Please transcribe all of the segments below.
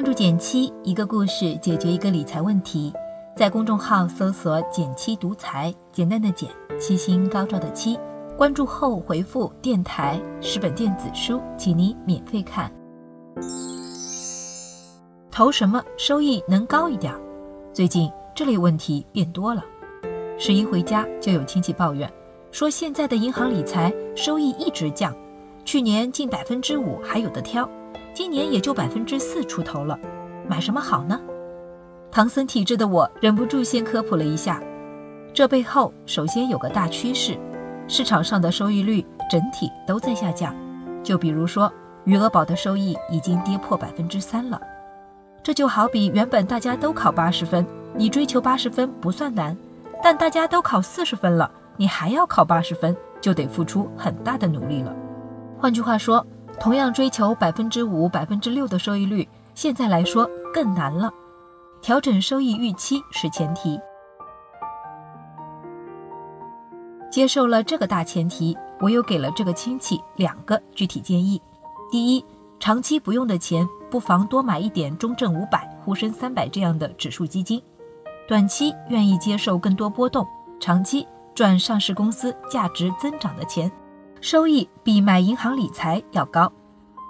关注减七，一个故事解决一个理财问题。在公众号搜索“减七独裁，简单的减，七星高照的七。关注后回复“电台”十本电子书，请你免费看。投什么收益能高一点？最近这类问题变多了。十一回家就有亲戚抱怨，说现在的银行理财收益一直降，去年近百分之五还有的挑，今年也就百分之四出头了，买什么好呢？唐僧体质的我忍不住先科普了一下，这背后首先有个大趋势，市场上的收益率整体都在下降。就比如说余额宝的收益已经跌破百分之三了，这就好比原本大家都考八十分，你追求八十分不算难，但大家都考四十分了，你还要考八十分，就得付出很大的努力了。换句话说，同样追求百分之五、百分之六的收益率，现在来说更难了。调整收益预期是前提。接受了这个大前提，我又给了这个亲戚两个具体建议：第一，长期不用的钱，不妨多买一点中证五百、沪深三百这样的指数基金，短期愿意接受更多波动，长期赚上市公司价值增长的钱，收益比买银行理财要高。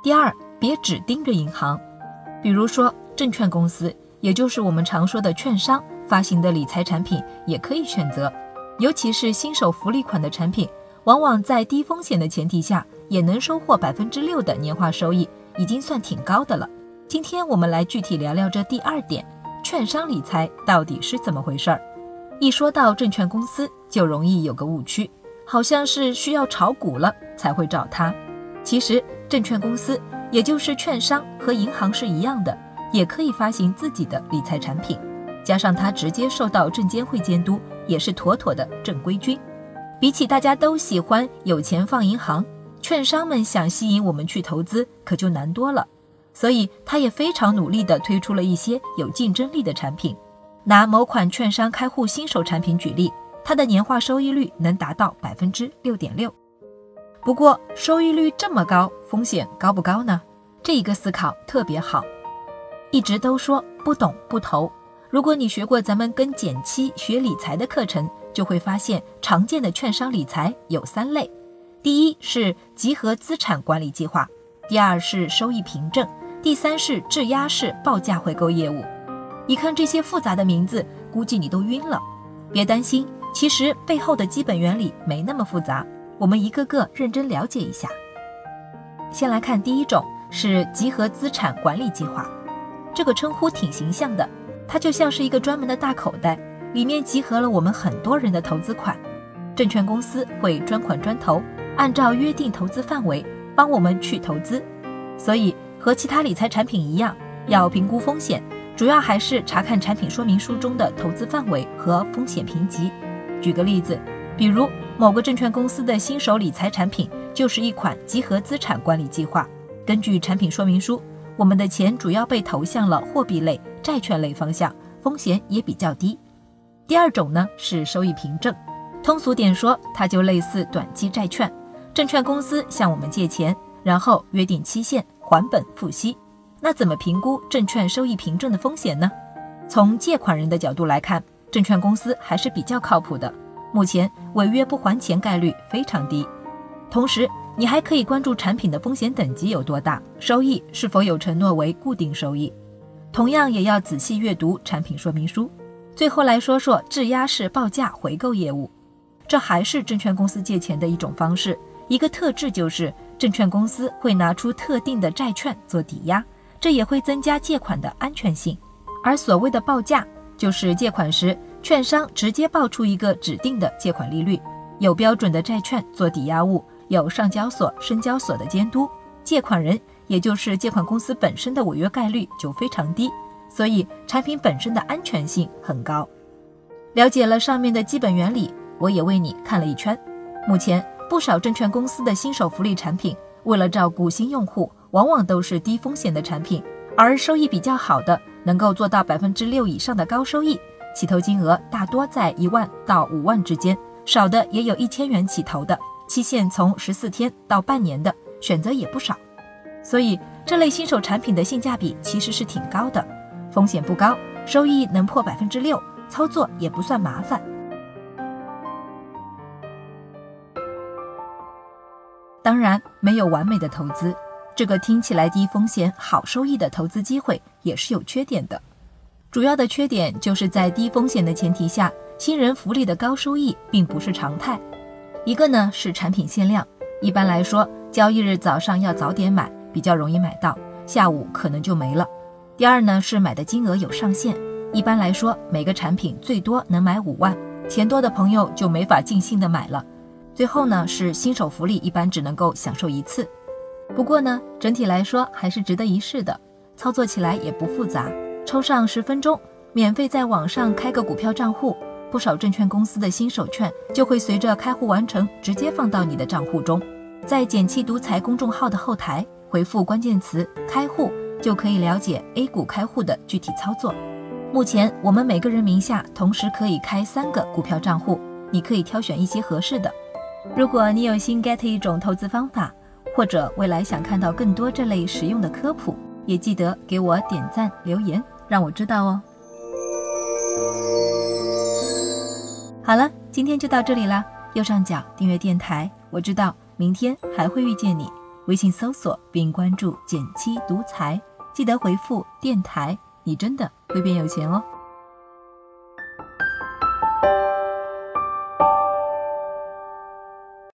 第二，别只盯着银行，比如说证券公司。也就是我们常说的券商发行的理财产品也可以选择，尤其是新手福利款的产品，往往在低风险的前提下也能收获百分之六的年化收益，已经算挺高的了。今天我们来具体聊聊这第二点，券商理财到底是怎么回事儿？一说到证券公司，就容易有个误区，好像是需要炒股了才会找他。其实证券公司也就是券商和银行是一样的。也可以发行自己的理财产品，加上它直接受到证监会监督，也是妥妥的正规军。比起大家都喜欢有钱放银行，券商们想吸引我们去投资可就难多了。所以，他也非常努力地推出了一些有竞争力的产品。拿某款券商开户新手产品举例，它的年化收益率能达到百分之六点六。不过，收益率这么高，风险高不高呢？这一个思考特别好。一直都说不懂不投。如果你学过咱们跟减七学理财的课程，就会发现常见的券商理财有三类：第一是集合资产管理计划，第二是收益凭证，第三是质押式报价回购业务。一看这些复杂的名字，估计你都晕了。别担心，其实背后的基本原理没那么复杂。我们一个个认真了解一下。先来看第一种，是集合资产管理计划。这个称呼挺形象的，它就像是一个专门的大口袋，里面集合了我们很多人的投资款。证券公司会专款专投，按照约定投资范围帮我们去投资。所以和其他理财产品一样，要评估风险，主要还是查看产品说明书中的投资范围和风险评级。举个例子，比如某个证券公司的新手理财产品就是一款集合资产管理计划，根据产品说明书。我们的钱主要被投向了货币类、债券类方向，风险也比较低。第二种呢是收益凭证，通俗点说，它就类似短期债券。证券公司向我们借钱，然后约定期限还本付息。那怎么评估证券收益凭证的风险呢？从借款人的角度来看，证券公司还是比较靠谱的，目前违约不还钱概率非常低。同时，你还可以关注产品的风险等级有多大，收益是否有承诺为固定收益，同样也要仔细阅读产品说明书。最后来说说质押式报价回购业务，这还是证券公司借钱的一种方式，一个特质就是证券公司会拿出特定的债券做抵押，这也会增加借款的安全性。而所谓的报价，就是借款时券商直接报出一个指定的借款利率，有标准的债券做抵押物。有上交所、深交所的监督，借款人也就是借款公司本身的违约概率就非常低，所以产品本身的安全性很高。了解了上面的基本原理，我也为你看了一圈。目前不少证券公司的新手福利产品，为了照顾新用户，往往都是低风险的产品，而收益比较好的，能够做到百分之六以上的高收益，起投金额大多在一万到五万之间，少的也有一千元起投的。期限从十四天到半年的选择也不少，所以这类新手产品的性价比其实是挺高的，风险不高，收益能破百分之六，操作也不算麻烦。当然，没有完美的投资，这个听起来低风险好收益的投资机会也是有缺点的。主要的缺点就是在低风险的前提下，新人福利的高收益并不是常态。一个呢是产品限量，一般来说交易日早上要早点买，比较容易买到，下午可能就没了。第二呢是买的金额有上限，一般来说每个产品最多能买五万，钱多的朋友就没法尽兴的买了。最后呢是新手福利，一般只能够享受一次。不过呢，整体来说还是值得一试的，操作起来也不复杂，抽上十分钟，免费在网上开个股票账户，不少证券公司的新手券就会随着开户完成直接放到你的账户中。在减气独裁公众号的后台回复关键词“开户”，就可以了解 A 股开户的具体操作。目前我们每个人名下同时可以开三个股票账户，你可以挑选一些合适的。如果你有新 get 一种投资方法，或者未来想看到更多这类实用的科普，也记得给我点赞留言，让我知道哦。好了，今天就到这里啦。右上角订阅电台，我知道明天还会遇见你。微信搜索并关注“减七独裁”，记得回复“电台”，你真的会变有钱哦。